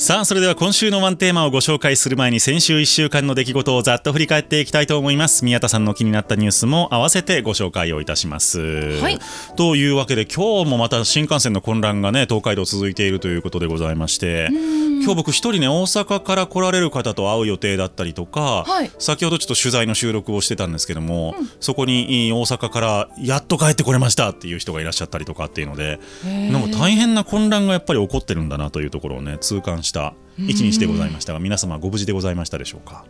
さあそれでは今週のワンテーマをご紹介する前に先週1週間の出来事をざっと振り返っていきたいと思います。宮田さんの気になったニュースも合わせてご紹介をいたします、はい。というわけで今日もまた新幹線の混乱がね東海道続いているということでございまして今日僕一人ね大阪から来られる方と会う予定だったりとか、はい。先ほどちょっと取材の収録をしてたんですけども、そこにい大阪からやっと帰ってこれましたっていう人がいらっしゃったりとかっていうのでなんか大変な混乱がやっぱり起こってるんだなというところをね痛感した一日でございましたが皆様ご無事でございましたでしょうか？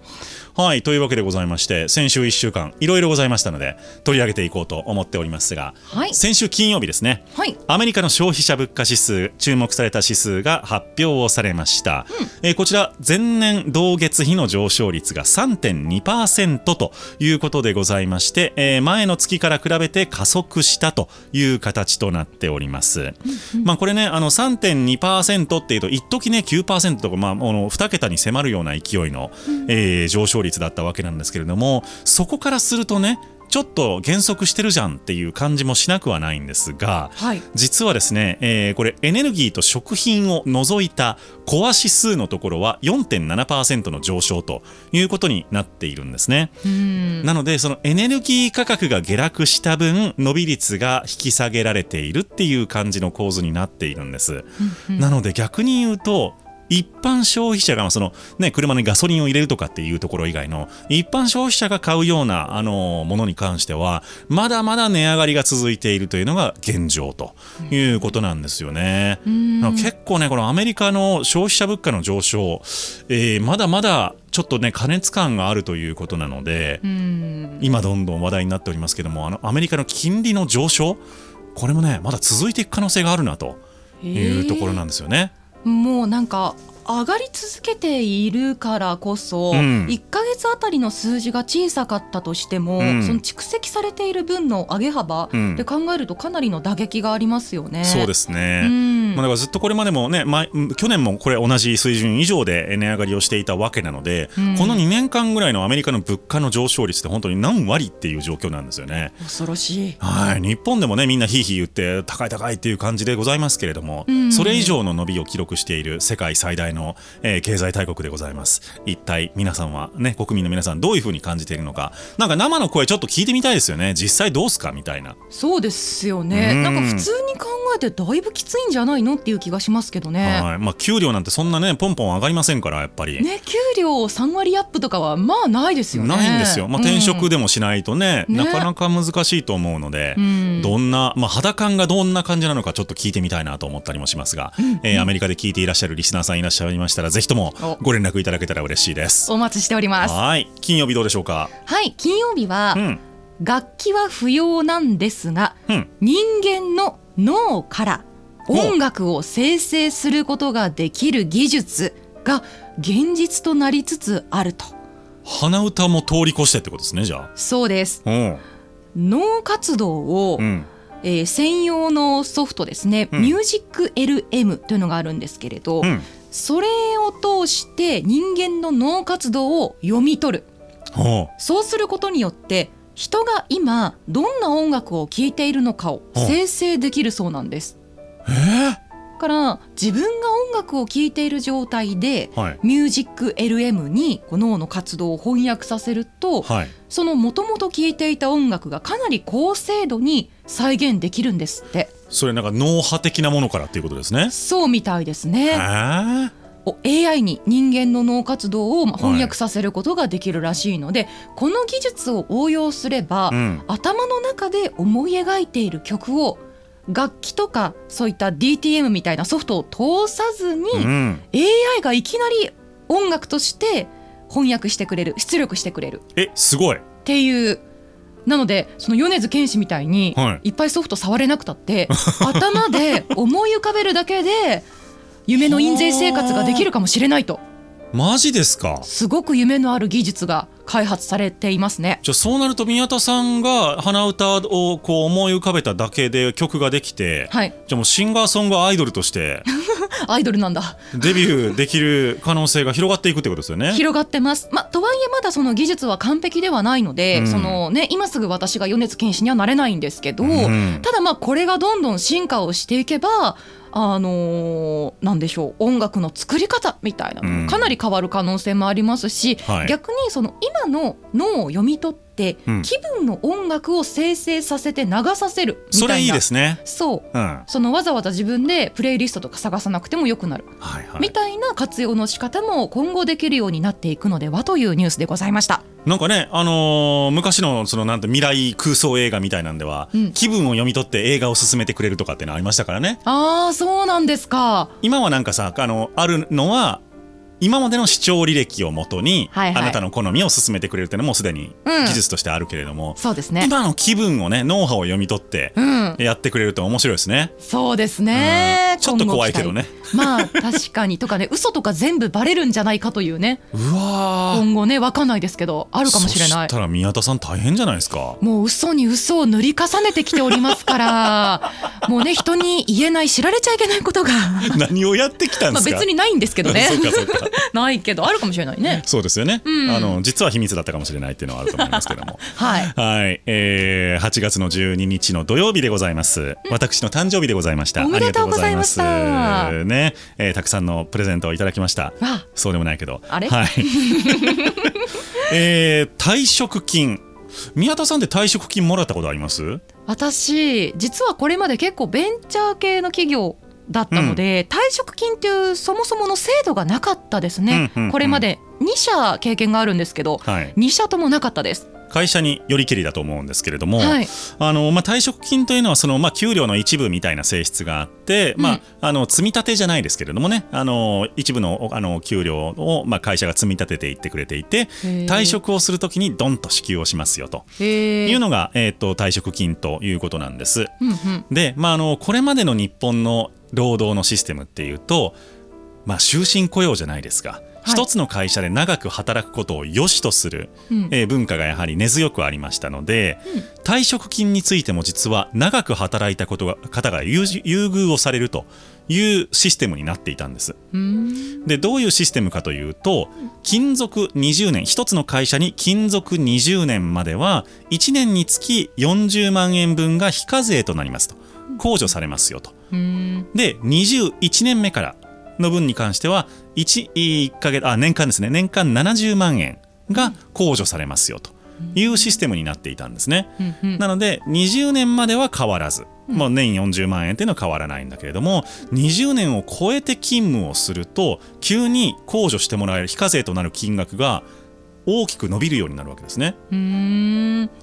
はいというわけでございまして先週1週間いろいろございましたので取り上げていこうと思っておりますが、はい。先週金曜日ですね。はい。アメリカの消費者物価指数注目された指数が発表をされました、えーこちら前年同月比の上昇率が3.2%ということでございまして、えー前の月から比べて加速したという形となっております、まあこれねあの3.2%っていうと一時ね9%とかまああの2桁に迫るような勢いの、えー上昇率だったわけなんですけれどもそこからするとねちょっと減速してるじゃんっていう感じもしなくはないんですが、はい実はですね、えーこれエネルギーと食品を除いたコア指数のところは4.7%の上昇ということになっているんですね。うんなのでそのエネルギー価格が下落した分伸び率が引き下げられているっていう感じの構図になっているんです。なので逆に言うと一般消費者がその、ね、車にガソリンを入れるとかっていうところ以外の一般消費者が買うようなあのものに関してはまだまだ値上がりが続いているというのが現状ということなんですよね。結構ねこのアメリカの消費者物価の上昇、えーまだまだちょっとね過熱感があるということなので、うん今どんどん話題になっておりますけどもあのアメリカの金利の上昇？これもねまだ続いていく可能性があるなというところなんですよね。もうなんか上がり続けているからこそ、うん。1ヶ月あたりの数字が小さかったとしても、うん。その蓄積されている分の上げ幅うん。で考えるとかなりの打撃がありますよね。そうですね、うん。まあ、だからずっとこれまでもね、前うん去年もこれ同じ水準以上で値上がりをしていたわけなので、うん。この2年間ぐらいのアメリカの物価の上昇率って本当に何割っていう状況なんですよね。恐ろしい。はい、日本でもねみんなひいひい言って高い高いっていう感じでございますけれども、うん。それ以上の伸びを記録している世界最大の、えー経済大国でございます。一体皆さんはね国民の皆さんどういうふうに感じているのか。なんか生の声ちょっと聞いてみたいですよね。実際どうすか？みたいな。そうですよね、うん。なんか普通に考えてだいぶきついんじゃないの？っていう気がしますけどね。はい。まあ、給料なんてそんなねポンポン上がりませんからやっぱり。ね給料3割アップとかはまあないですよね。ないんですよ、まあ、転職で、でもしないとね、ね。なかなか難しいと思うので、うん。どんな、まあ、肌感がどんな感じなのかちょっと聞いてみたいなと思ったりもしますが、えーアメリカで聞いていらっしゃるリスナーさんいらっしゃいましたらぜひともお。ご連絡いただけたら嬉しいです。お待ちしております。はい。金曜日どうでしょうか？はい。金曜日は、うん。楽器は不要なんですがうん。人間の脳から音楽を生成することができる技術が現実となりつつあると。鼻歌も通り越してってことですねじゃそうです。脳活動を、うん。えー専用のソフトですね、うん。ミュージック LM というのがあるんですけれど、うんそれを通して人間の脳活動を読み取る。ほそうすることによって人が今どんな音楽を聴いているのかをう。ん生成できるそうなんです。うえだから自分が音楽を聴いている状態でー、はい。ミュージック LM に脳の活動を翻訳させるとはい。そのもともと聴いていた音楽がかなり高精度に再現できるんですってそれなんか脳波的なものからっていうことですね。そうみたいですへね AI に人間の脳活動をまあ翻訳させることができるらしいので、この技術を応用すれば、うん。頭の中で思い描いている曲を楽器とかそういった DTM みたいなソフトを通さずに、うん。AI がいきなり音楽として翻訳してくれる出力してくれる。えすごい。っていうなのでその米津玄師みたいに、はい。い、っぱいソフト触れなくたって 頭で思い浮かべるだけで夢の印税生活ができるかもしれないとマジですか？すごく夢のある技術が開発されていますね。じゃあそうなると宮田さんが鼻歌をこう思い浮かべただけで曲ができて、はい、じゃあもうシンガーソングアイドルとして アイドルなんだ。デビューできる可能性が広がっていくってことですよね。広がってます、まあ、とはいえまだその技術は完璧ではないので、うん。そのね、今すぐ私が米津玄師にはなれないんですけど、うん。ただまあこれがどんどん進化をしていけばあのーなんでしょう音楽の作り方みたいなかなり変わる可能性もありますし、はい。逆にその今の脳を読み取って、うん気分の音楽を生成させて流させるみたいなそれいいですね。そううん。はそのわざわざ自分でプレイリストとか探さなくてもよくなる、いはい。みたいな活用の仕方も今後できるようになっていくのではというニュースでございました。なんかね、あのー昔のそのなんて未来空想映画みたいなんでは、うん気分を読み取って映画を進めてくれるとかってのありましたからね。ああそうなんですか。今はなんかさ、あのあるのは。今までの視聴履歴をもとに、はいはいあなたの好みを進めてくれるっていうのもすでにうん技術としてあるけれども、そうですね。今の気分をねノウハウを読み取ってうん、やってくれると面白いですね。そうですね。うんちょっと怖いけどね。まあ確かにとかね嘘とか全部バレるんじゃないかというねうわー今後ねわかんないですけどあるかもしれないそしたら宮田さん大変じゃないですか。もう嘘に嘘を塗り重ねてきておりますから もうね人に言えない知られちゃいけないことが何をやってきたんまあですか。別にないんですけどね そうかそうか。ないけどあるかもしれないね。そうですよね、うん。あの実は秘密だったかもしれないっていうのはあると思いますけども。はい。はい、えー、8月の12日の土曜日でございます、私の誕生日でございました。おめでとうございました。ありがとうございます。ね、えーたくさんのプレゼントをいただきました。わそうでもないけど。あれ？はい。えー、退職金。宮田さんって退職金もらったことあります？私実はこれまで結構ベンチャー系の企業だったので、退職金っていうそもそもの制度がなかったですね、うんうんうん。これまで2社経験があるんですけどはい。2社ともなかったです。会社によりけりだと思うんですけれども、はい。あのまあ、退職金というのはその、まあ、給料の一部みたいな性質があって、うん。まあ、あの積み立てじゃないですけれどもねあの一部のあの給料を、まあ、会社が積み立てていってくれていて退職をするときにドンと支給をしますよというのが、えー、と退職金ということなんです。うんうん。で、まあ、あのこれまでの日本の労働のシステムっていうと、まあ、終身雇用じゃないですか。はい一つの会社で長く働くことを良しとする、うんえー文化がやはり根強くありましたので、退職金についても実は長く働いたことが方が優優遇をされるというシステムになっていたんです。でどういうシステムかというと勤続20年一つの会社に勤続20年までは1年につき40万円分が非課税となりますと控除されますよと。で21年目からの分に関しては 1, 1ヶ月あ年間ですね。年間70万円が控除されますよというシステムになっていたんですね。うんうん。なので20年までは変わらず、もう年40万円っていうのは変わらないんだけれども20年を超えて勤務をすると急に控除してもらえる非課税となる金額が大きく伸びるようになるわけですね。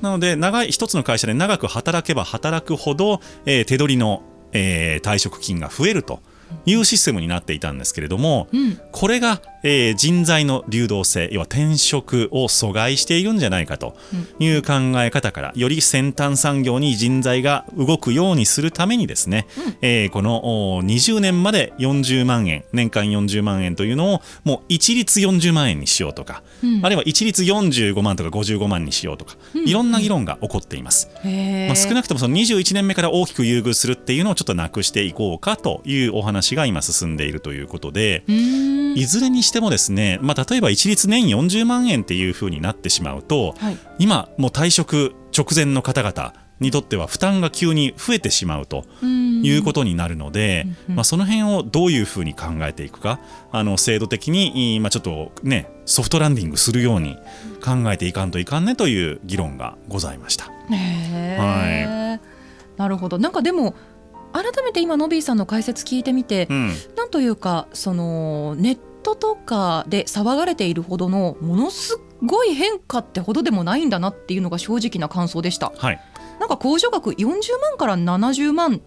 なので長い一つの会社で長く働けば働くほど、えー手取りの、えー退職金が増えるというシステムになっていたんですけれども、うん。これが、えー人材の流動性要は転職を阻害しているんじゃないかという考え方からより先端産業に人材が動くようにするためにですね、えーこのお20年まで40万円年間40万円というのをもう一律40万円にしようとか、うん。あるいは一律45万とか55万にしようとか、いろんな議論が起こっています。まあ、少なくともその21年目から大きく優遇するっていうのをちょっとなくしていこうかというお話が今進んでいるということで、いずれにしてもですね、まあ、例えば一律年40万円っていうふうになってしまうと、はい。今もう退職直前の方々にとっては負担が急に増えてしまうということになるので、まあ、その辺をどういうふうに考えていくかあの制度的に、まあ、ちょっとねソフトランディングするように考えていかんといかんねという議論がございました。へー。なるほど。なんかでも改めて今ノビーさんの解説聞いてみて、うん。なんというかそのネットとかで騒がれているほどのものすごい変化ってほどでもないんだなっていうのが正直な感想でした。はい。なんか控除額40万から70万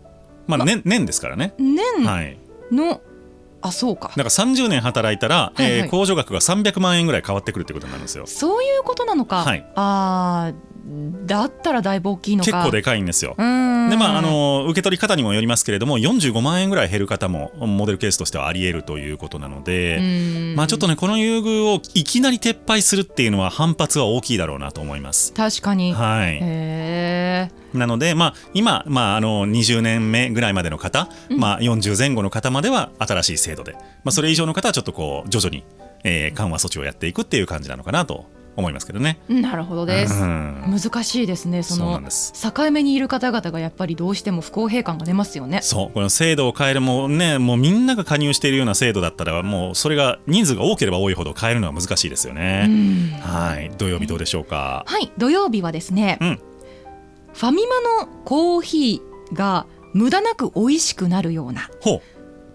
まあ、年年ですからね。年はい、の、あそうか。だから30年働いたら、はいはい。えー控除額が300万円ぐらい変わってくるってことになるんですよ。そういうことなのか、はい。あーだったらだいぶ大きいのか。結構でかいんですよ。でまあ、あの受け取り方にもよりますけれども45万円ぐらい減る方もモデルケースとしてはあり得るということなので、うん。まあ、ちょっとねこの優遇をいきなり撤廃するっていうのは反発は大きいだろうなと思います。確かに、はい、なので、まあ、今、まあ、あの20年目ぐらいまでの方、まあ、40前後の方までは新しい制度で、まあ、それ以上の方はちょっとこう徐々に、えー緩和措置をやっていくっていう感じなのかなと思いますけどね。なるほどです。うん難しいですね。その境目にいる方々がやっぱりどうしても不公平感が出ますよね。そうこの制度を変えるもうねもうみんなが加入しているような制度だったらもうそれが人数が多ければ多いほど変えるのは難しいですようね。んはい土曜日どうでしょうか？はい、土曜日はですね、うんファミマのコーヒーが無駄なく美味しくなるようなほ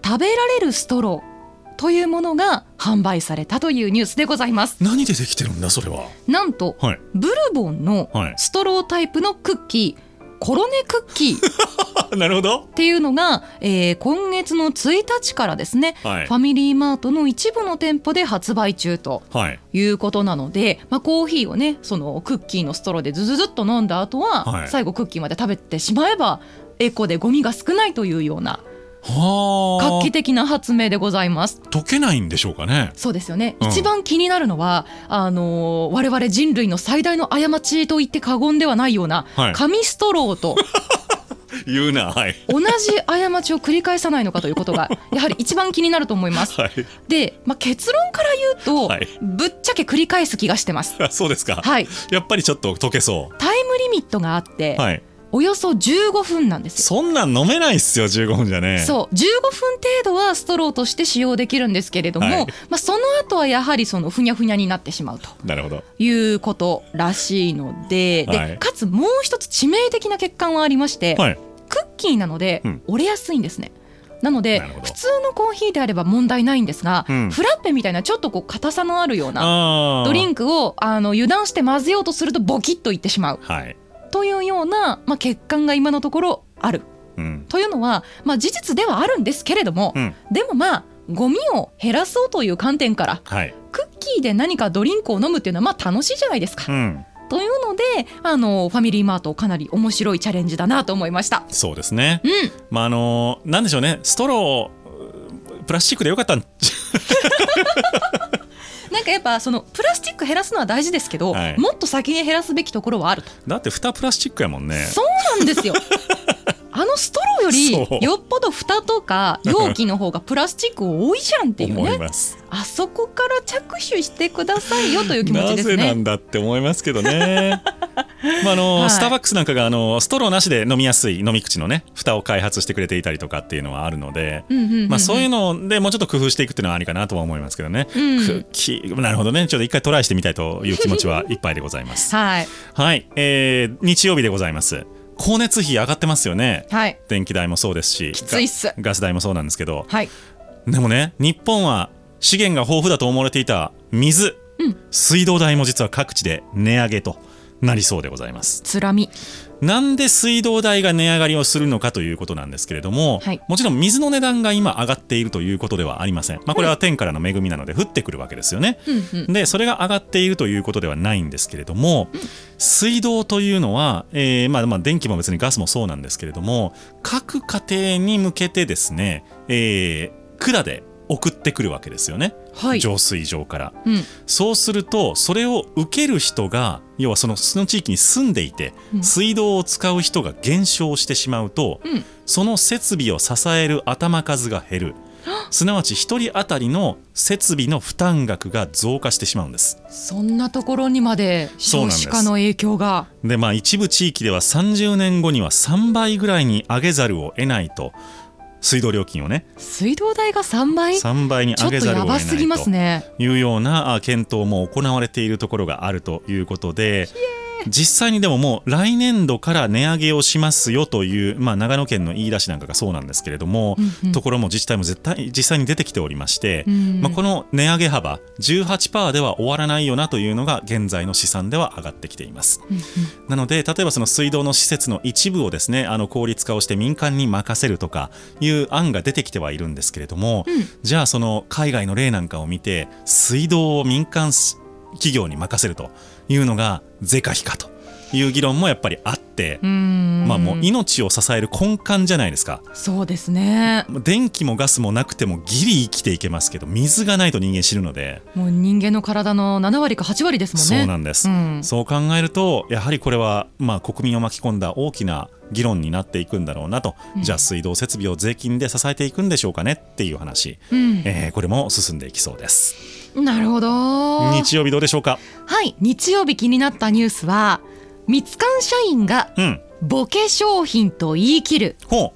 食べられるストローというものが販売されたというニュースでございますう何でできてるんだそれは？なんとはい。ブルボンのはいストロータイプのクッキーコロネクッキーっ なるほど。ていうのが、えー今月の1日からですね、はいファミリーマートの一部の店舗で発売中とはい。いうことなので、まあ、コーヒーをねそのクッキーのストローでズズズっと飲んだ後は、はい最後クッキーまで食べてしまえばエコでゴミが少ないというようなはあ。画期的な発明でございます。溶けないんでしょうかね。そうですよね、うん一番気になるのはあのー我々人類の最大の過ちと言って過言ではないような、はい紙ストローと 言うなはい。同じ過ちを繰り返さないのかということがやはり一番気になると思います。はい。で、まあ、結論から言うと、はいぶっちゃけ繰り返す気がしてます。あそうですか。はい、やっぱりちょっと溶けそタイムリミットがあって、う。はい。およそ15分なんですよ。そんなん飲めないっすよ15分じゃね。そう15分程度はストローとして使用できるんですけれども、はいまあ、その後はやはりそのふにゃふにゃになってしまうとなるほど。いうことらしいので,、はいでかつもう一つ致命的な欠陥はありまして、はい。クッキーなのでうん折れやすいんですね。なのでなるほど普通のコーヒーであれば問題ないんですが、うんフラッペみたいなちょっとこう硬さのあるような。ドリンクをあの油断して混ぜようとするとボキッといってしまうはい。というような、まあ、欠陥が今のところあるうん。というのは、まあ、事実ではあるんですけれども、うん。でもまあゴミを減らそうという観点からはい。クッキーで何かドリンクを飲むっていうのはまあ楽しいじゃないですか。うん。というのであのファミリーマートかなり面白いチャレンジだなと思いました。そうですね。うん、まああのなんでしょうね。ストロープラスチックでよかったん。なんかやっぱそのプラスチック減らすのは大事ですけど、はいもっと先に減らすべきところはあると。だって蓋プラスチックやもんね。そうなんですよ。あのストローよりよっぽど蓋とか容器の方がプラスチック多いじゃんっていうね。あそこから着手してくださいよという気持ちなですね。ぜなんだって思いますけどね。まああのはい。スターバックスなんかがあのストローなしで飲みやすい飲み口のね蓋を開発してくれていたりとかっていうのはあるので、まあそういうのでもうちょっと工夫していくっていうのはありかなとは思いますけどね。うん。クッキーなるほどね。ちょっと一回トライしてみたいという気持ちはいっぱいでございます。はい。はい、えー日曜日でございます。光熱費上がってますよね。はい。電気代もそうですし、ガス代もそうなんですけど、はい。でもね、日本は資源が豊富だと思われていた水、うん。水道代も実は各地で値上げとなりそうでございます。つらみなんで水道代が値上がりをするのかということなんですけれども、はいもちろん水の値段が今上がっているということではありません。まあこれは天からの恵みなので降ってくるわけですよね。うんうんでそれが上がっているということではないんですけれども、水道というのは、えーまあ、まあ電気も別にガスもそうなんですけれども各家庭に向けてですね、えー管で送ってくるわけですよね、はい。浄水場から。うん。そうするとそれを受ける人が要はそのその地域に住んでいて、うん。水道を使う人が減少してしまうと、うん。その設備を支える頭数が減る。すなわち1人当たりの設備の負担額が増加してしまうんです。そんなところにまで少子化の影響が。でまあ一部地域では30年後には3倍ぐらいに上げざるを得ないと水道料金をね。水道代が3倍？ち3倍に上げざるを得ないと。ますね。いうようなあ検討も行われているところがあるということで実際にでももう来年度から値上げをしますよという、まあ、長野県の言い出しなんかがそうなんですけれども、うんうん。ところも自治体も絶対実際に出てきておりまして、うんまあ、この値上げ幅18%では終わらないよなというのが現在の試算では上がってきています。うんうん。なので例えばその水道の施設の一部をですねあの効率化をして民間に任せるとかいう案が出てきてはいるんですけれども、うん。じゃあその海外の例なんかを見て水道を民間企業に任せるというのが是か非かという議論もやっぱりあって、まあもう命を支える根幹じゃないですか。そうですね。電気もガスもなくてもギリ生きていけますけど水がないと人間死ぬので、もう人間の体の7割か8割ですもんね。そうなんです、うん。そう考えるとやはりこれはまあ国民を巻き込んだ大きな議論になっていくんだろうなと、うん。じゃあ水道設備を税金で支えていくんでしょうかねっていう話、うん。えーこれも進んでいきそうですなるほど。日曜日どうでしょうか？はい日曜日気になったニュースはミツカン社員がうん。ボケ商品と言い切るほ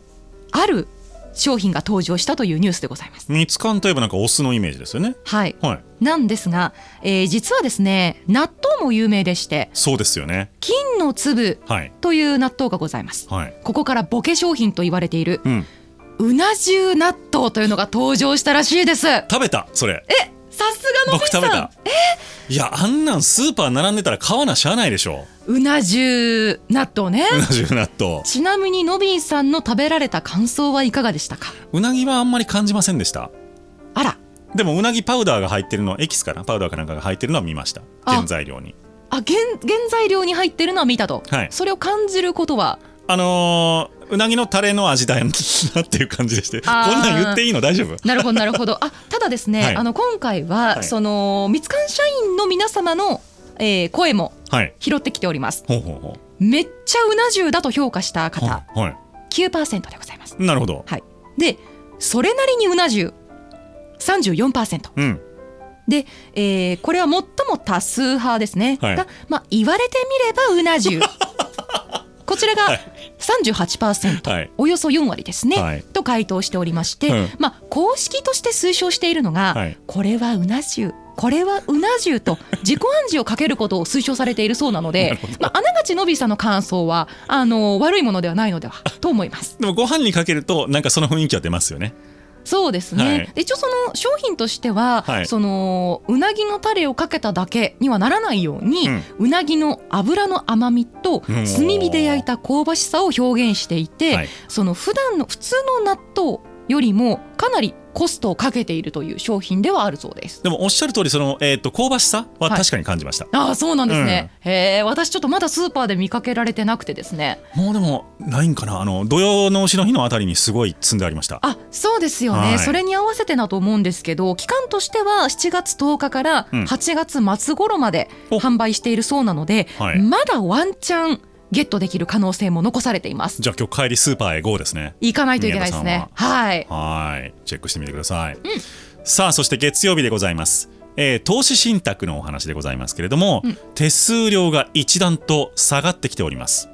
ある商品が登場したというニュースでございます。う蜜柑といえばなんかお酢のイメージですよね。はい。はい。なんですが、えー実はですね納豆も有名でしてそうですよね。金の粒はい。という納豆がございます。はい。ここからボケ商品と言われているうん。うな重納豆というのが登場したらしいです。さ食べたそれすがのびさん僕食べた。いやあんなんスーパー並んでたら買わなしゃあないでしょ。うな重納豆ね。うな重納豆。ちなみにのびーさんの食べられた感想はいかがでしたか？うなぎはあんまり感じませんでした。あら。でもうなぎパウダーが入ってるのエキスかな？パウダーかなんかが入ってるのは見ました。あ。原材料に。あ原原材料に入ってるのは見たと、はい。それを感じることは？あのーうなぎのタレの味だよなっていう感じでして。こんなん言っていいの？大丈夫？なるほどなるほど。あただですね、はい。あの今回は、はい。そのミツカン社員の皆様の、えー声もはい。拾ってきております。ほうほうほめっちゃうな重だと評価したう方。はい。は9%でございます。いなるほど。はい。でそれなりにうな重34%うん。で、えーこれは最も多数派ですね、はい。が、まあ、言われてみればうな重 こちらがはい。38%、はい。およそ4割ですね、はい。と回答しておりまして、うん。まあ、公式として推奨しているのが、はい。これはうな重。これはうな重と 自己暗示をかけることを推奨されているそうなのでまあ、あながちのびさんの感想はあの悪いものではないのではと思います。でもご飯にかけるとなんかその雰囲気は出ますよねそうですね、一応その商品としては、はい。そのうなぎのタレをかけただけにはならないように、うなぎの脂の甘みとうん。炭火で焼いた香ばしさを表現していて、はい。その普段の普通の納豆よりもかなりコストをかけているという商品ではあるそうです。でもおっしゃる通りその、えー、と香ばしさははい確かに感じました、ああそうなんですね、へえ私ちょっとまだスーパーで見かけられてなくてですね。もうでもないんかな？あの土曜の牛の日のあたりにすごい積んでありました。あそうですよね、はい。それに合わせてだと思うんですけど期間としては7月10日からうん。8月末頃までお。販売しているそうなので、はい。まだワンチャンゲットできる可能性も残されています。じゃあ今日帰りスーパーへ GO ですね。行かないといけないですね。は。い。はい。チェックしてみてください、さあそして月曜日でございます。えー投資信託のお話でございますけれども、うん。手数料が一段と下がってきております。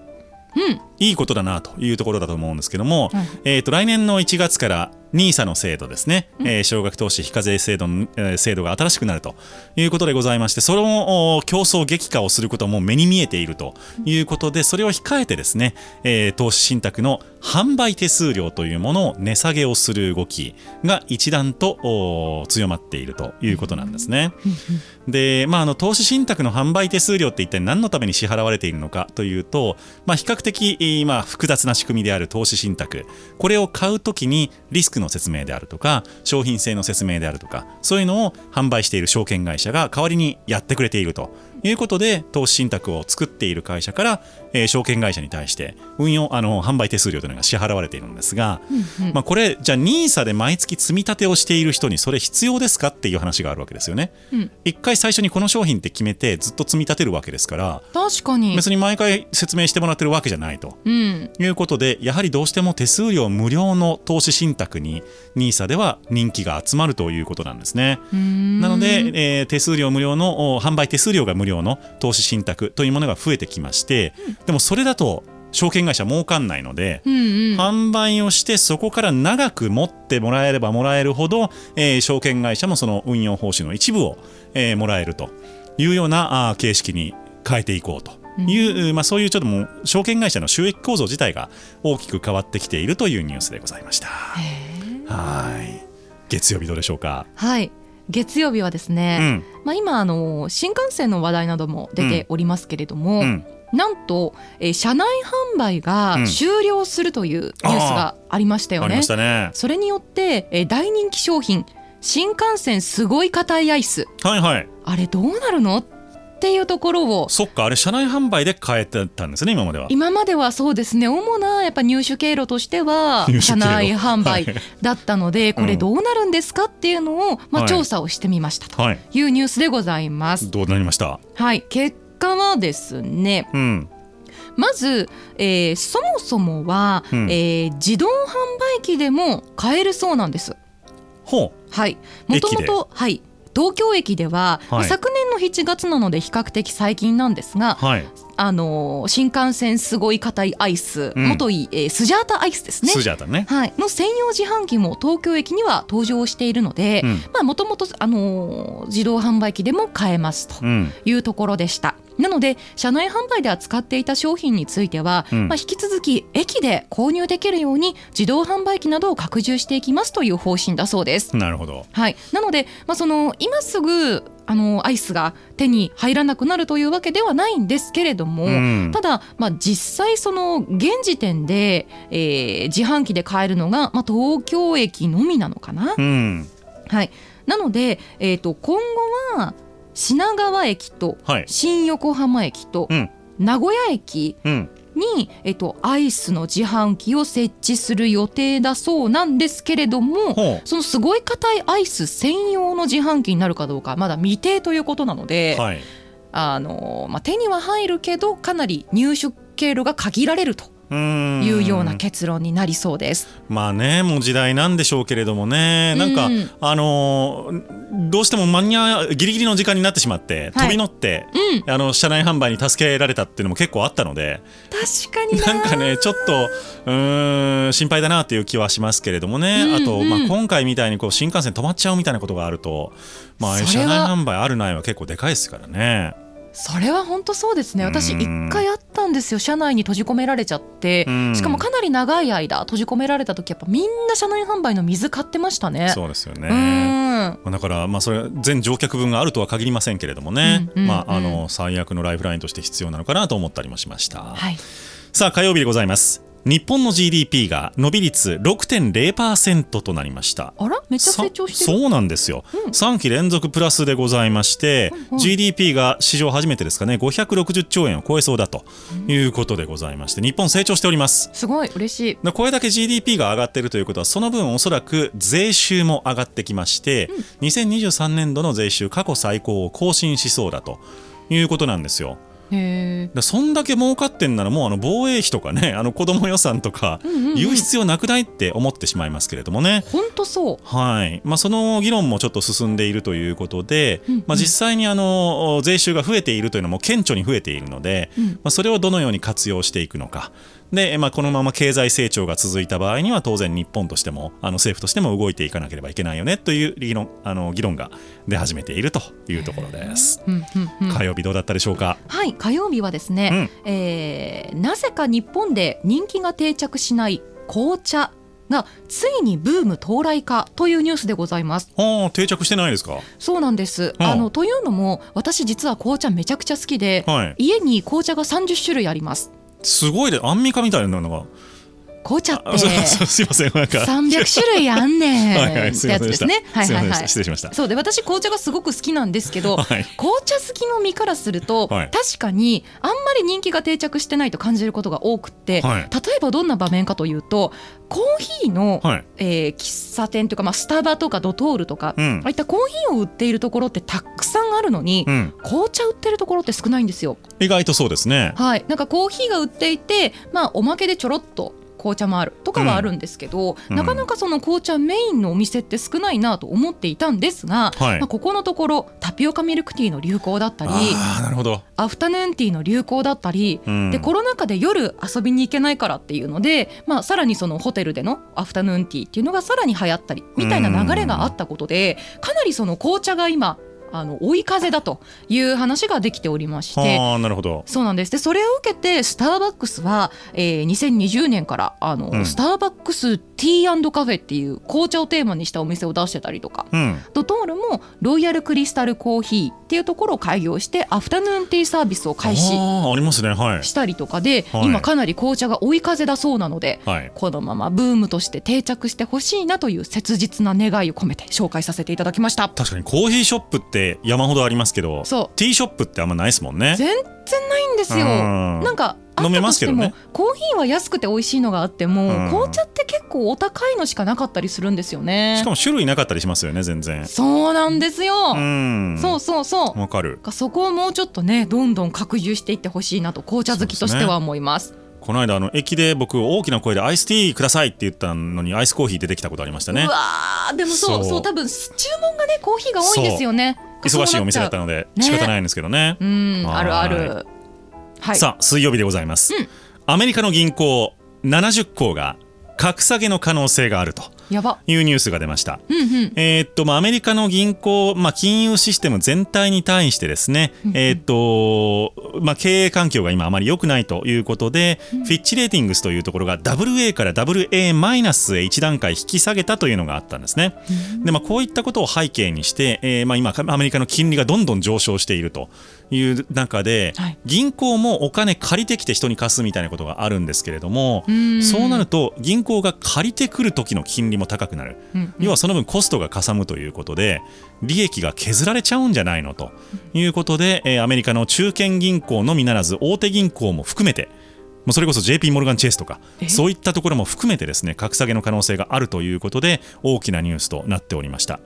うん。いいことだなというところだと思うんですけども、はい。えー、と来年の1月から NISA の制度ですね、えー少額投資非課税制度の、えー制度が新しくなるということでございましてそのお競争激化をすることも目に見えているということでそれを控えてですね、えー投資信託の販売手数料というものを値下げをする動きが一段とお強まっているということなんですね。で、まあ、あの投資信託の販売手数料って一体何のために支払われているのかというと、まあ、比較的、えーまあ、複雑な仕組みである投資信託。これを買うときにリスクの説明であるとか商品性の説明であるとかそういうのを販売している証券会社が代わりにやってくれていると。いうことで投資信託を作っている会社から、えー証券会社に対して運用あの販売手数料というのが支払われているんですが、まあ、これじゃあ NISA で毎月積み立てをしている人にそれ必要ですかっていう話があるわけですよね。うん。一回最初にこの商品って決めてずっと積み立てるわけですから確かに。別に毎回説明してもらってるわけじゃないと。うん。いうことでやはりどうしても手数料無料の投資信託に NISA では人気が集まるということなんですね。なので、えー手数料無料のお販売手数料が無料の投資信託というものが増えてきまして、でもそれだと証券会社儲かんないので、うんうん。販売をしてそこから長く持ってもらえればもらえるほど、えー証券会社もその運用報酬の一部を、えーもらえるというようなあー形式に変えていこうと。いう、まあ、そういうちょっともう証券会社の収益構造自体が大きく変わってきているというニュースでございました。はい。月曜日どうでしょうか？はい月曜日はですね、うんまあ、今あの新幹線の話題なども出ておりますけれども、うんなんと、えー車内販売がうん終了するというニュースがありましたよね。ね。それによって、えー大人気商品新幹線すごい硬いアイスはいはい。あれどうなるのっていうところをそっかあれ車内販売で買えてたんですね今までは。今まではそうですね。主なやっぱ入手経路としては入手経路。車内販売はい。だったので、これうんどうなるんですかっていうのを、まあ、はい。調査をしてみましたと。はい。いうニュースでございます。どうなりました？はい。結果はですねうん。まず、えーそもそもは、うん。えー自動販売機でも買えるそうなんです。ほはい、もともと、はい、東京駅では、はい。まあ昨年の7月なので比較的最近なんですが、はい。あのー新幹線すごい硬いアイス、うん。元い、えースジャータアイスですね。スジャータね。はい、の専用自販機も東京駅には登場しているのでもともとあのー自動販売機でも買えますとうん。いうところでした。なので車内販売で扱っていた商品については、うん。まあ、引き続き駅で購入できるように自動販売機などを拡充していきますという方針だそうです。なるほど。はい、なので、まあ、その今すぐあのアイスが手に入らなくなるというわけではないんですけれども、うん。ただ、まあ、実際その現時点で、えー自販機で買えるのが、まあ、東京駅のみなのかな？うん。はい、なので、えー、と今後は品川駅とはい。新横浜駅とうん。名古屋駅うんに、えっと、アイスの自販機を設置する予定だそうなんですけれどもほそのすごい硬いアイス専用の自販機になるかどうかまだ未定ということなので、うはい。あのまあ、手には入るけどかなり入手経路が限られると。うんいうような結論になりそうです。まあねもう時代なんでしょうけれどもね。なんか、うんあのーどうしても間に合うギリギリの時間になってしまって、飛び乗ってうん、あの車内販売に助けられたっていうのも結構あったので。確かにな。なんかねちょっとうーん心配だなっていう気はしますけれどもね、うんあと、うんまあ、今回みたいにこう新幹線止まっちゃうみたいなことがあると、まあ、車内販売あるないは結構でかいですからね。それは本当そうですね。私うん。一回あったんですよ。車内に閉じ込められちゃって。うん。しかもかなり長い間閉じ込められた時やっぱみんな車内販売の水買ってましたね。そうですよね。だから、まあ、それは全乗客分があるとは限りませんけれどもね、最悪のライフラインとして必要なのかなと思ったりもしました。はい。さあ火曜日でございます。日本の GDP が伸び率6.0%となりました。あら？めっちゃ成長してる。そそうなんですよ、うん。3期連続プラスでございまして、うんうん。GDP が史上初めてですかね560兆円を超えそうだということでございまして日本成長しております。すごい。嬉しい。でこれだけ GDP が上がっているということはその分おそらく税収も上がってきまして、2023年度の税収過去最高を更新しそうだということなんですよ。へえでそんだけ儲かってんならもうあの防衛費とかね あの子供予算とか言う必要なくないって思ってしまいますけれどもね。本当そう。はい。まあ、その議論もちょっと進んでいるということで、うんうん。まあ、実際にあの税収が増えているというのも顕著に増えているので、うん。まあ、それをどのように活用していくのかで、まあ、このまま経済成長が続いた場合には当然日本としてもあの政府としても動いていかなければいけないよねという議論あの議論が出始めているというところです。うんうんうん火曜日どうだったでしょうか、はい火曜日はですね、えーなぜか日本で人気が定着しない紅茶がついにブーム到来かというニュースでございます。ああ定着してないですか？そうなんです、うん。あのというのも私実は紅茶めちゃくちゃ好きで、はい。家に紅茶が30種類ありますすごいでアンミカみたいなのが。紅茶って。あそうそうすいません。なんか。300種類あんねん。はいはいってやつですね。はいはいはい。失礼しました。そうで私紅茶がすごく好きなんですけどはい。紅茶好きの身からすると、はい。確かにあんまり人気が定着してないと感じることが多くって、はい。例えばどんな場面かというとコーヒーの、はい。えー喫茶店というか、まあ、スタバとかドトールとか、うん。ああいったコーヒーを売っているところってたくさんあるのに、うん。紅茶売ってるところって少ないんですよ。意外とそうですね。はい、なんかコーヒーが売っていて、まあ、おまけでちょろっと紅茶もあるとかはあるんですけど、うん。なかなかその紅茶メインのお店って少ないなと思っていたんですが、はい。まあ、ここのところタピオカミルクティーの流行だったりなるほど、アフタヌーンティーの流行だったり、うん、でコロナ禍で夜遊びに行けないからっていうので、まあ、さらにそのホテルでのアフタヌーンティーっていうのがさらに流行ったりみたいな流れがあったことでかなりその紅茶が今あの追い風だという話ができておりまして。ああなるほど。そうなんです。でそれを受けてスターバックスは、えー2020年からあの、うん。スターバックスティーカフェっていう紅茶をテーマにしたお店を出してたりとか。うん。ドトールもロイヤルクリスタルコーヒーっていうところを開業してアフタヌーンティーサービスを開始ありますね。はい。したりとかで、はい。今かなり紅茶が追い風だそうなのではい。このままブームとして定着してほしいなという切実な願いを込めて紹介させていただきました。確かにコーヒーショップって山ほどありますけどそう。ティーショップってあんまないですもんね。全然ないんですよ。うん。なんか飲めますけどね。コーヒーは安くて美味しいのがあっても、うん。紅茶って結構お高いのしかなかったりするんですよね。しかも種類なかったりしますよね全然。そうなんですよ、うん。そうそうそう。わかる。そこをもうちょっとねどんどん拡充していってほしいなと紅茶好きとしては思います。この間あの駅で僕大きな声でアイスティーくださいって言ったのにアイスコーヒー出てきたことありましたね。うわーでもそうそう。多分注文がねコーヒーが多いんですよね。忙しいお店だったののでね。仕方ないんですけどね。うんはい。あるあるはい。さあ水曜日でございます、うん。アメリカの銀行70行が格下げの可能性があるとやば。いうニュースが出ました。うんうん。えーっとまあ、アメリカの銀行、まあ、金融システム全体に対してですね、えーっとまあ、経営環境が今あまり良くないということで、フィッチレーティングスというところが WA から WA マイナスへ1段階引き下げたというのがあったんですね。でまあ、こういったことを背景にして、えーまあ、今アメリカの金利がどんどん上昇しているという中で、はい。銀行もお金借りてきて人に貸すみたいなことがあるんですけれども、ん。そうなると銀行が借りてくる時の金利も高くなる。うん要はその分コストがかさむということで利益が削られちゃうんじゃないのということで、えーアメリカの中堅銀行のみならず大手銀行も含めてもうそれこそ JP モルガン・チェイスとかえ？そういったところも含めてですね格下げの可能性があるということで大きなニュースとなっておりました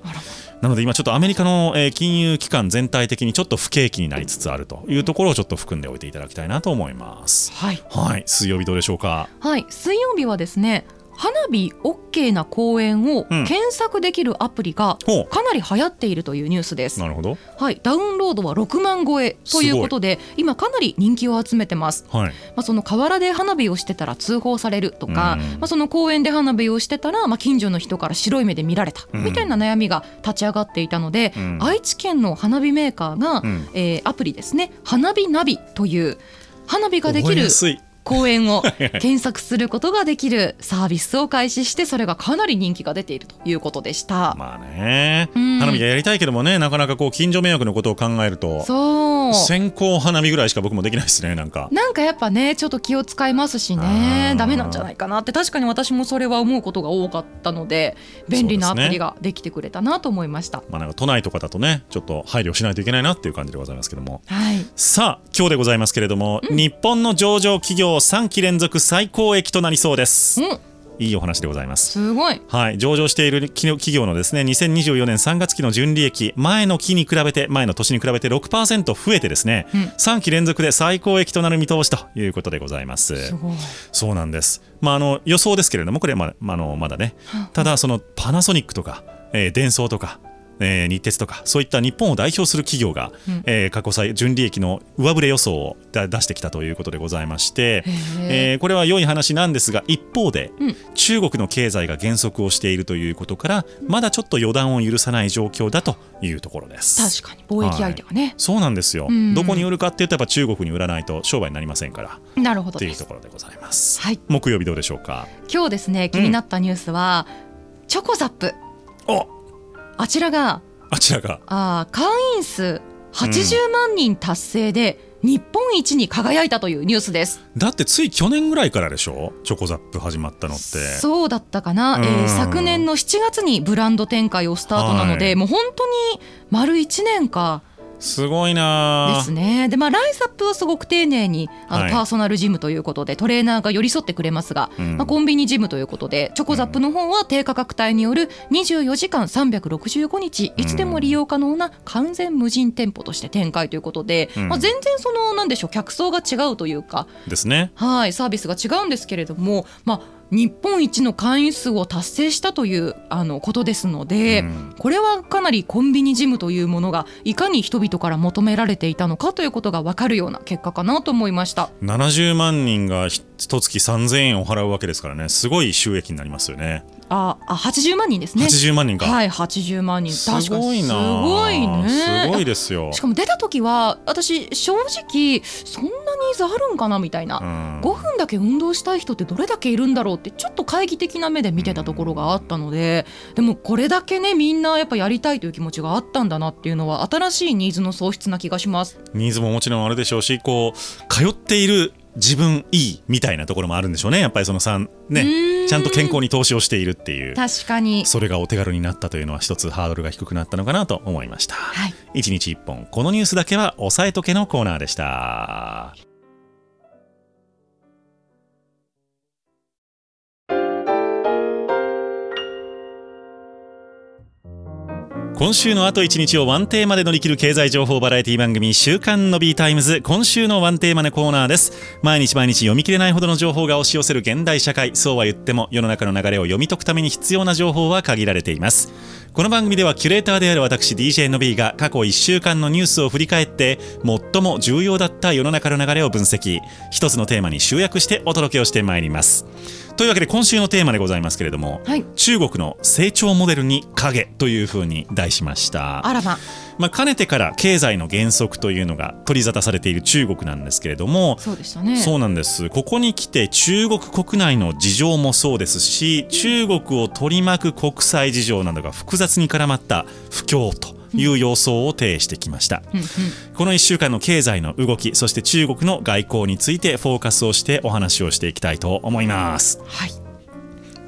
なので今ちょっとアメリカの、えー金融機関全体的にちょっと不景気になりつつあるというところをちょっと含んでおいていただきたいなと思います。はい。はい。水曜日どうでしょうか？はい。水曜日はですね花火 OK な公園をうん。検索できるアプリがほかなり流行っているというニュースです。う。なるほど。はい、ダウンロードは6万超えということで今かなり人気を集めてます。はい。まあ、その河原で花火をしてたら通報されるとか、うん。まあ、その公園で花火をしてたら、まあ、近所の人から白い目で見られた。うん。みたいな悩みが立ち上がっていたので、うん。愛知県の花火メーカーが、うん。えーアプリですね。花火ナビという花火ができる公園を検索することができるサービスを開始してそれがかなり人気が出ているということでした。まあね、うん。花火がやりたいけどもねなかなかこう近所迷惑のことを考えるとそう。線香花火ぐらいしか僕もできないですねなんか。なんかやっぱねちょっと気を使いますしね。ダメなんじゃないかなって。確かに私もそれは思うことが多かったので便利なアプリができてくれたなと思いました。まあなんか都内とかだとねちょっと配慮しないといけないなっていう感じでございますけども。はい、さあ今日でございますけれども、日本の上場企業3期連続最高益となりそうです。うん、いいお話でございます。すごい。はい、上場している企業のですね2024年3月期の純利益前の期に比べて前の年に比べて6%増えてですね、うん。3期連続で最高益となる見通しということでございます。すごい。そうなんです、まあ、あの予想ですけれどもこれはままああのまだね。ただそのパナソニックとか、えーデンソーとかえー日鉄とかそういった日本を代表する企業が、うん。えー過去最純利益の上振れ予想をだ出してきたということでございまして、へえーこれは良い話なんですが一方で、うん。中国の経済が減速をしているということからまだちょっと予断を許さない状況だというところです。確かに貿易相手がね、そうなんですよ、うん。どこに売るかって言ったら中国に売らないと商売になりませんからなるほどというと。ころでございます。はい、木曜日どうでしょうか？今日ですね気になったニュースは、チョコザップ。おあちらがあちらが。あー会員数80万人達成で日本一に輝いたというニュースです。だってつい去年ぐらいからでしょ？チョコザップ始まったのって。そうだったかな、えーうん昨年の7月にブランド展開をスタートなので、はい。もう本当に丸1年かすごいな。ですね。でまあライズアップはすごく丁寧にあの、はい。パーソナルジムということでトレーナーが寄り添ってくれますが、うん。まあ、コンビニジムということでチョコザップの方は低価格帯による24時間365日いつでも利用可能な完全無人店舗として展開ということで、うん。まあ、全然そのなんでしょう客層が違うというかですね。はい、サービスが違うんですけれども、まあ、日本一の会員数を達成したというあのことですので、うんこれはかなりコンビニジムというものがいかに人々から求められていたのかということが分かるような結果かなと思いました。70万人がひ一月3000円を払うわけですからね。すごい収益になりますよね。ああ80万人ですね。80万人か、はい80万人。す確かに。すごいな。ごいね。すごいですよ。しかも出た時は私正直そんなニーズあるんかなみたいな。うん。5分だけ運動したい人ってどれだけいるんだろうってちょっと懐疑的な目で見てたところがあったので。でもこれだけねみんなやっぱやりたいという気持ちがあったんだなっていうのは新しいニーズの創出な気がします。ニーズももちろんあるでしょうしこう通っている自分いいみたいなところもあるんでしょうね。やっぱりその3うねちゃんと健康に投資をしているっていう。確かに。それがお手軽になったというのは一つハードルが低くなったのかなと思いました、はい。一日一本このニュースだけは押さえとけのコーナーでした今週のあと1日をワンテーマで乗り切る経済情報バラエティ番組週刊の B タイムズ。今週のワンテーマのコーナーです。毎日毎日読み切れないほどの情報が押し寄せる現代社会。そうは言っても世の中の流れを読み解くために必要な情報は限られています。この番組ではキュレーターである私 DJ Nobby が過去1週間のニュースを振り返って最も重要だった世の中の流れを分析。一つのテーマに集約してお届けをしてまいります。というわけで今週のテーマでございますけれども、はい。中国の成長モデルに影というふうに題しました。あらままあ、かねてから経済の原則というのが取り沙汰されている中国なんですけれども、そうでしたね。そうなんです。ここに来て中国国内の事情もそうですし中国を取り巻く国際事情などが複雑に絡まった不況という様相を呈してきました、うんうんこの1週間の経済の動きそして中国の外交についてフォーカスをしてお話をしていきたいと思います。はい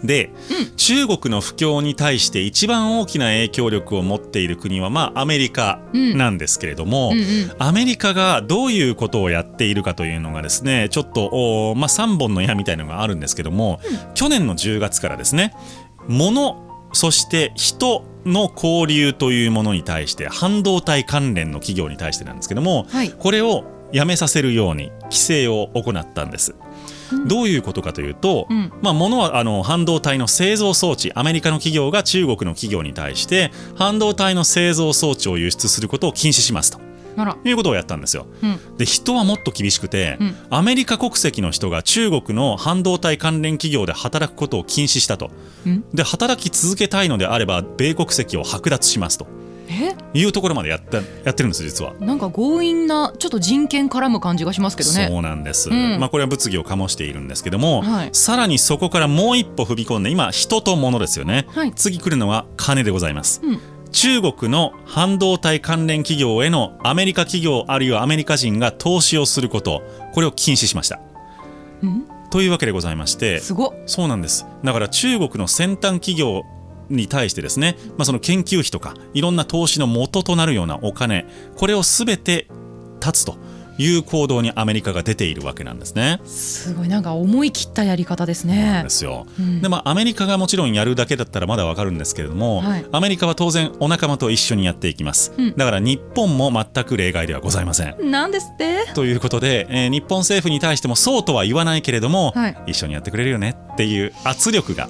で、中国の不況に対して一番大きな影響力を持っている国はまあアメリカなんですけれども、うんうん。アメリカがどういうことをやっているかというのがですねちょっと、おまあ、3本の矢みたいなのがあるんですけども、去年の10月からですね物そして人の交流というものに対して半導体関連の企業に対してなんですけども、はい。これをやめさせるように規制を行ったんです。どういうことかというと、うん。まあ、物はあの半導体の製造装置アメリカの企業が中国の企業に対して半導体の製造装置を輸出することを禁止しますと。いうことをやったんですよ。うん。で人はもっと厳しくて、うん。アメリカ国籍の人が中国の半導体関連企業で働くことを禁止したと。うん。で働き続けたいのであれば米国籍を剥奪しますと。えいうところまでやったやってるんです実は。なんか強引なちょっと人権絡む感じがしますけどね。そうなんです、うん。まあ、これは物議を醸しているんですけども、はい。さらにそこからもう一歩踏み込んで今人と物ですよね、はい。次来るのは金でございます、うん。中国の半導体関連企業へのアメリカ企業あるいはアメリカ人が投資をすることこれを禁止しました。うん？というわけでございましてすごっ。そうなんです。だから中国の先端企業に対してですね、まあ、その研究費とかいろんな投資の元となるようなお金これを全て断つという行動にアメリカが出ているわけなんですね。すごいなんか思い切ったやり方ですね。ですよ。うん。でまあアメリカがもちろんやるだけだったらまだわかるんですけれども、はい。アメリカは当然お仲間と一緒にやっていきます、うん。だから日本も全く例外ではございません。なんですって？ということで、えー日本政府に対してもそうとは言わないけれども、はい。一緒にやってくれるよねっていう圧力が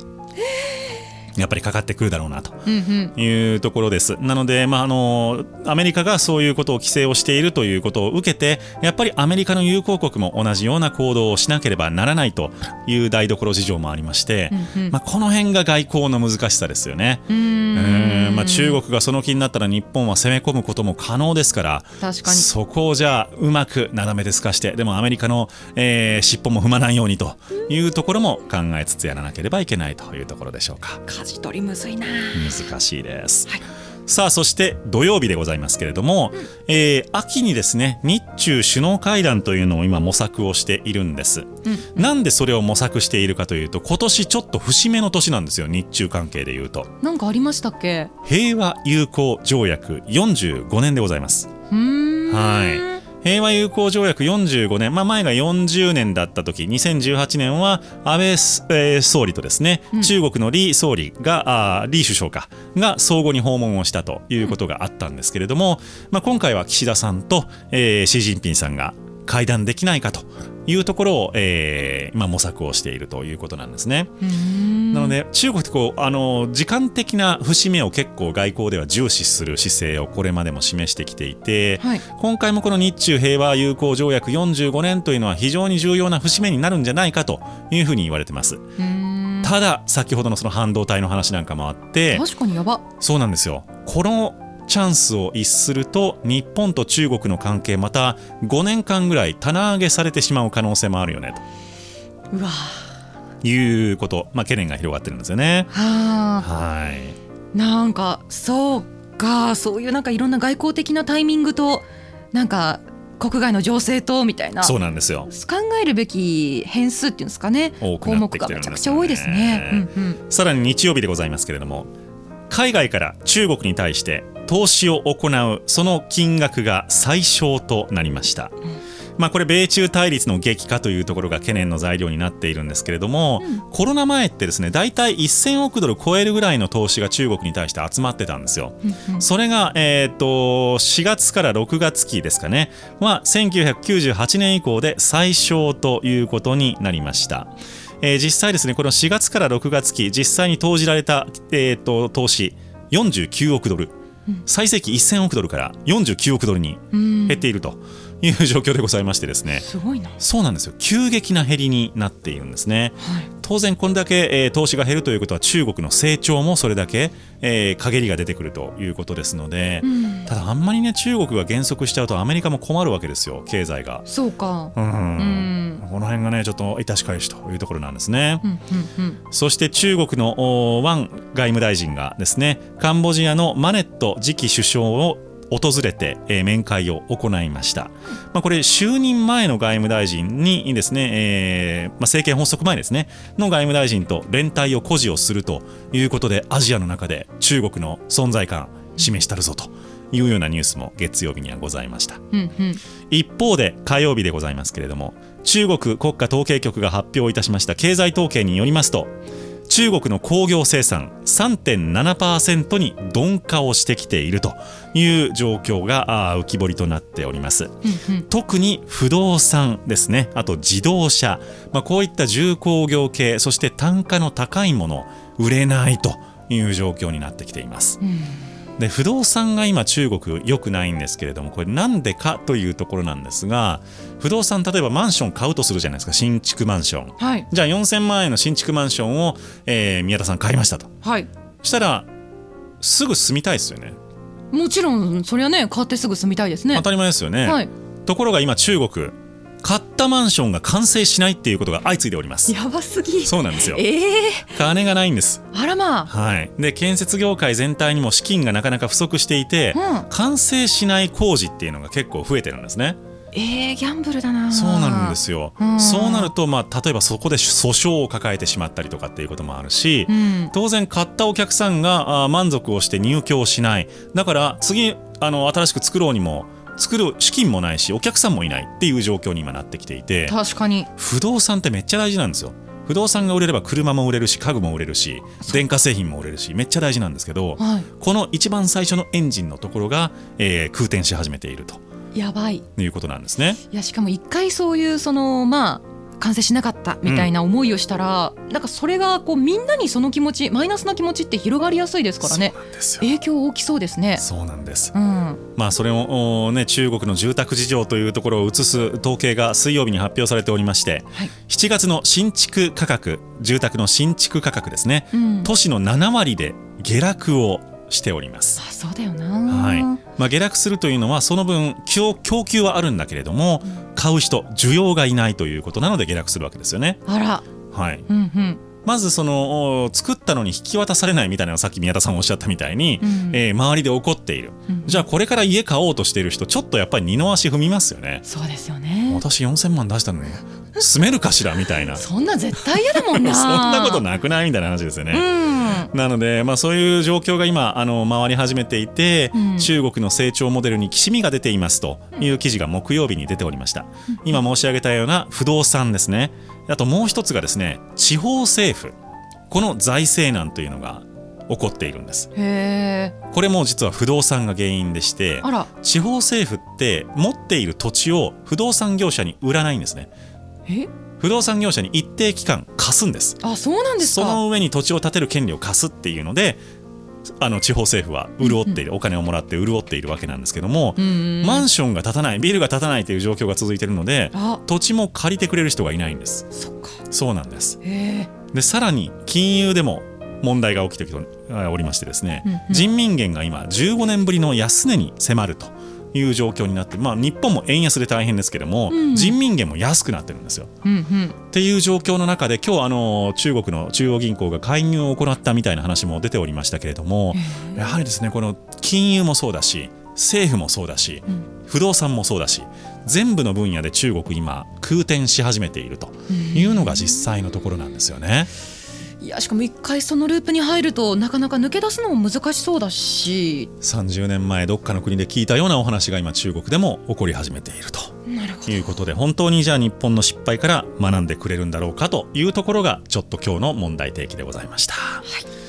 やっぱりかかってくるだろうなとうんうんいうところです。なので、まあ、あのアメリカがそういうことを規制をしているということを受けてやっぱりアメリカの友好国も同じような行動をしなければならないという台所事情もありまして、うんうんまあ、この辺が外交の難しさですよね。うんんまあ、中国がその気になったら日本は攻め込むことも可能ですから確かにそこをじゃあうまく斜めで透かしてでもアメリカの、えー尻尾も踏まないようにというところも考えつつやらなければいけないというところでしょうか。舵取りむずいな。難しいです、はい。さあそして土曜日でございますけれども、えー秋にですね日中首脳会談というのを今模索をしているんです、うん。なんでそれを模索しているかというと今年ちょっと節目の年なんですよ日中関係でいうと。なんかありましたっけ？平和友好条約45年でございます。はい平和友好条約45年、まあ、前が40年だった時。2018年は安倍す、えー総理とですね、うん。中国の李総理があー李首相か。が相互に訪問をしたということがあったんですけれども、まあ、今回は岸田さんと、えー、シー・ジンピンさんが会談できないかというところを、えー今模索をしているということなんですね。なので中国ってこうあの時間的な節目を結構外交では重視する姿勢をこれまでも示してきていて、はい。今回もこの日中平和友好条約45年というのは非常に重要な節目になるんじゃないかというふうに言われてます。ただ先ほどのその半導体の話なんかもあって確かにやば。そうなんですよ。このチャンスを逸すると日本と中国の関係また5年間ぐらい棚上げされてしまう可能性もあるよねうわ。ということ、まあ、懸念が広がってるんですよね。はあ。はい。なんかそうか。そういうなんかいろんな外交的なタイミングとなんか国外の情勢とみたいな。そうなんですよ。考えるべき変数っていうんですかね。多く項目なってきてるがめちゃくちゃ多いですね。うんうん。さらに日曜日でございますけれども海外から中国に対して投資を行うその金額が最小となりました、まあ、これ米中対立の激化というところが懸念の材料になっているんですけれども、うん。コロナ前ってですね大体1000億ドル超えるぐらいの投資が中国に対して集まってたんですよ。それが、えー、と4月から6月期ですかね。は1998年以降で最小ということになりました。えー実際ですねこの4月から6月期実際に投じられた、えー、と投資49億ドル、うん最盛期1000億ドルから49億ドルにうん減っているという状況でございましてですね、すごいな。そうなんですよ急激な減りになっているんですね。はい。当然これだけ、えー投資が減るということは中国の成長もそれだけ、えー陰りが出てくるということですので、うんただあんまりね中国が減速しちゃうとアメリカも困るわけですよ経済が。そうか。うんうん。この辺がねちょっと致し返しというところなんですね。うんうんうん。そして中国のおワン外務大臣がですねカンボジアのマネット次期首相を訪れて、えー面会を行いました、まあ、これ就任前の外務大臣にですね、えーまあ、政権発足前ですねの外務大臣と連帯を誇示をするということでアジアの中で中国の存在感示したるぞというようなニュースも月曜日にはございましたうんうん。一方で火曜日でございますけれども中国国家統計局が発表いたしました経済統計によりますと中国の工業生産3.7%に鈍化をしてきているという状況が浮き彫りとなっております。うんうん。特に不動産ですねあと自動車、まあ、こういった重工業系そして単価の高いもの売れないという状況になってきています。うんで不動産が今中国良くないんですけれどもこれなんでかというところなんですが不動産例えばマンション買うとするじゃないですか新築マンションはい。じゃあ4000万円の新築マンションを、えー宮田さん買いましたとはい。したらすぐ住みたいですよねもちろんそりゃね買ってすぐ住みたいですね当。たり前ですよね、はい。ところが今中国買ったマンションが完成しないっていうことが相次いでおりますやばすぎ。そうなんですよええ金がないんですあらまあ。はいで建設業界全体にも資金がなかなか不足していて、うん。完成しない工事っていうのが結構増えてるんですねええギャンブルだな。そうなんですよ、うんそうなると、まあ、例えばそこで訴訟を抱えてしまったりとかっていうこともあるし、うん。当然買ったお客さんがあー満足をして入居をしないだから次あの新しく作ろうにも作る資金もないしお客さんもいないっていう状況に今なってきていて確かに。不動産ってめっちゃ大事なんですよ不動産が売れれば車も売れるし家具も売れるし電化製品も売れるしめっちゃ大事なんですけどはこの一番最初のエンジンのところが、えー空転し始めているとい。やばい。いうことなんですね。いやしかも一回そういうそのまあ完成しなかったみたいな思いをしたら、なんかそれがこうみんなにその気持ちマイナスな気持ちって広がりやすいですからね影響大きそうですね。そうなんですうん。まあそれをおね中国の住宅事情というところを映す統計が水曜日に発表されておりましてはい。7月の新築価格住宅の新築価格ですねうん。都市の7割で下落をしております。あそうだよな。はいまあ、下落するというのはその分供供給はあるんだけれども買う人需要がいないということなので下落するわけですよね。あら。はい、うんうん。まずそのお作ったのに引き渡されないみたいなのをさっき宮田さんおっしゃったみたいに、うんえー周りで起こっている、うんじゃあこれから家買おうとしている人ちょっとやっぱり二の足踏みますよね。そうですよね。私4000万出したのに住めるかしらみたいなそそんな絶対嫌だもんな。んなことなくないみたいな話ですよね。うん。なので、まあ、そういう状況が今あの回り始めていて、うん中国の成長モデルにきしみが出ていますという記事が木曜日に出ておりました、今申し上げたような不動産ですねあともう一つがですね地方政府この財政難というのが起こっているんですへえ。これも実は不動産が原因でして。地方政府って持っている土地を不動産業者に売らないんですねえ。不動産業者に一定期間貸すんですあそうなんですか。その上に土地を建てる権利を貸すっていうのであの地方政府は潤っている、お金をもらって潤っているわけなんですけども、うん。マンションが建たないビルが建たないという状況が続いているのであ土地も借りてくれる人がいないんですそっか。そうなんです。でさらに金融でも問題が起きておりましてですね、人民元が今15年ぶりの安値に迫るという状況になって、まあ、日本も円安で大変ですけども、うん人民元も安くなってるんですようんうん。っていう状況の中で今日あの中国の中央銀行が介入を行ったみたいな話も出ておりましたけれどもやはりですねこの金融もそうだし政府もそうだしうん不動産もそうだし全部の分野で中国今空転し始めているというのが実際のところなんですよね。いやしかも一回そのループに入るとなかなか抜け出すのも難しそうだし30年前どっかの国で聞いたようなお話が今中国でも起こり始めているということで本当にじゃあ日本の失敗から学んでくれるんだろうかというところがちょっと今日の問題提起でございました。はい